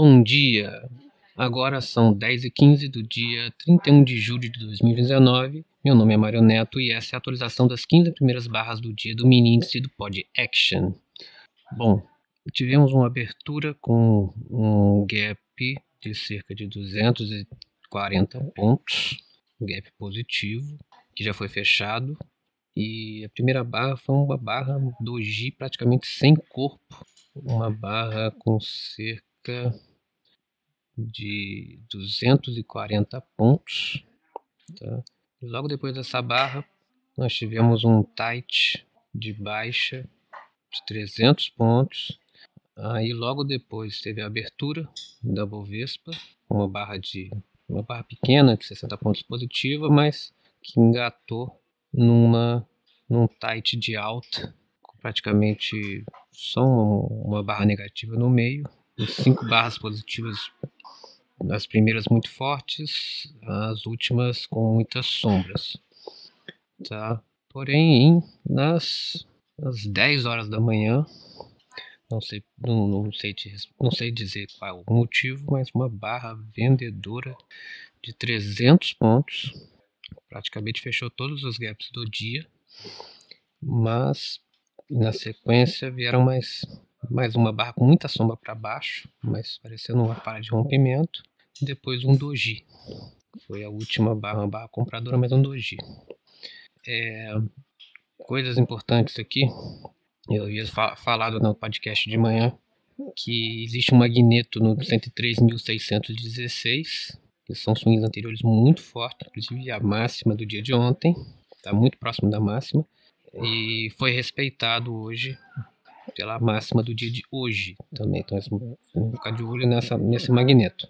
Bom dia! Agora são 10h15 do dia 31 de julho de 2019. Meu nome é Mário Neto e essa é a atualização das 15 primeiras barras do dia do mini índice do Pod Action. Bom, tivemos uma abertura com um gap de cerca de 240 pontos, um gap positivo, que já foi fechado. E a primeira barra foi uma barra doji praticamente sem corpo, uma barra com cerca de 240 pontos. Tá? E logo depois dessa barra, nós tivemos um tight de baixa de 300 pontos. Aí logo depois teve a abertura da Bovespa, uma barra de uma barra pequena de 60 pontos positiva, mas que engatou numa num tight de alta, com praticamente só uma, uma barra negativa no meio, e cinco barras positivas as primeiras muito fortes, as últimas com muitas sombras. Tá? Porém, nas, nas 10 horas da manhã, não sei, não, não, sei, não sei dizer qual o motivo, mas uma barra vendedora de 300 pontos, praticamente fechou todos os gaps do dia, mas na sequência vieram mais mais uma barra com muita sombra para baixo, mas parecendo uma falha de rompimento. Depois um doji. Foi a última barra, barra compradora, mas um doji. É, coisas importantes aqui. Eu havia fa falado no podcast de manhã que existe um magneto no 103.616, que são swings anteriores muito fortes, inclusive a máxima do dia de ontem, está muito próximo da máxima, e foi respeitado hoje pela máxima do dia de hoje também. Então, vamos ficar de olho nessa, nesse magneto.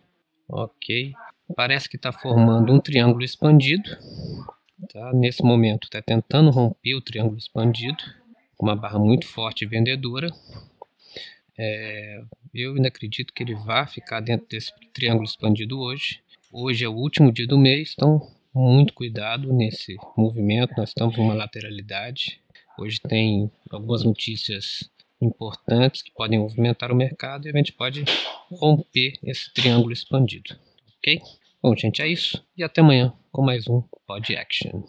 Ok. Parece que está formando um triângulo expandido. Tá? Nesse momento está tentando romper o triângulo expandido. Uma barra muito forte vendedora. É, eu ainda acredito que ele vai ficar dentro desse triângulo expandido hoje. Hoje é o último dia do mês, então muito cuidado nesse movimento. Nós estamos numa lateralidade. Hoje tem algumas notícias importantes que podem movimentar o mercado e a gente pode romper esse triângulo expandido, ok? Bom, gente, é isso e até amanhã com mais um Pod Action.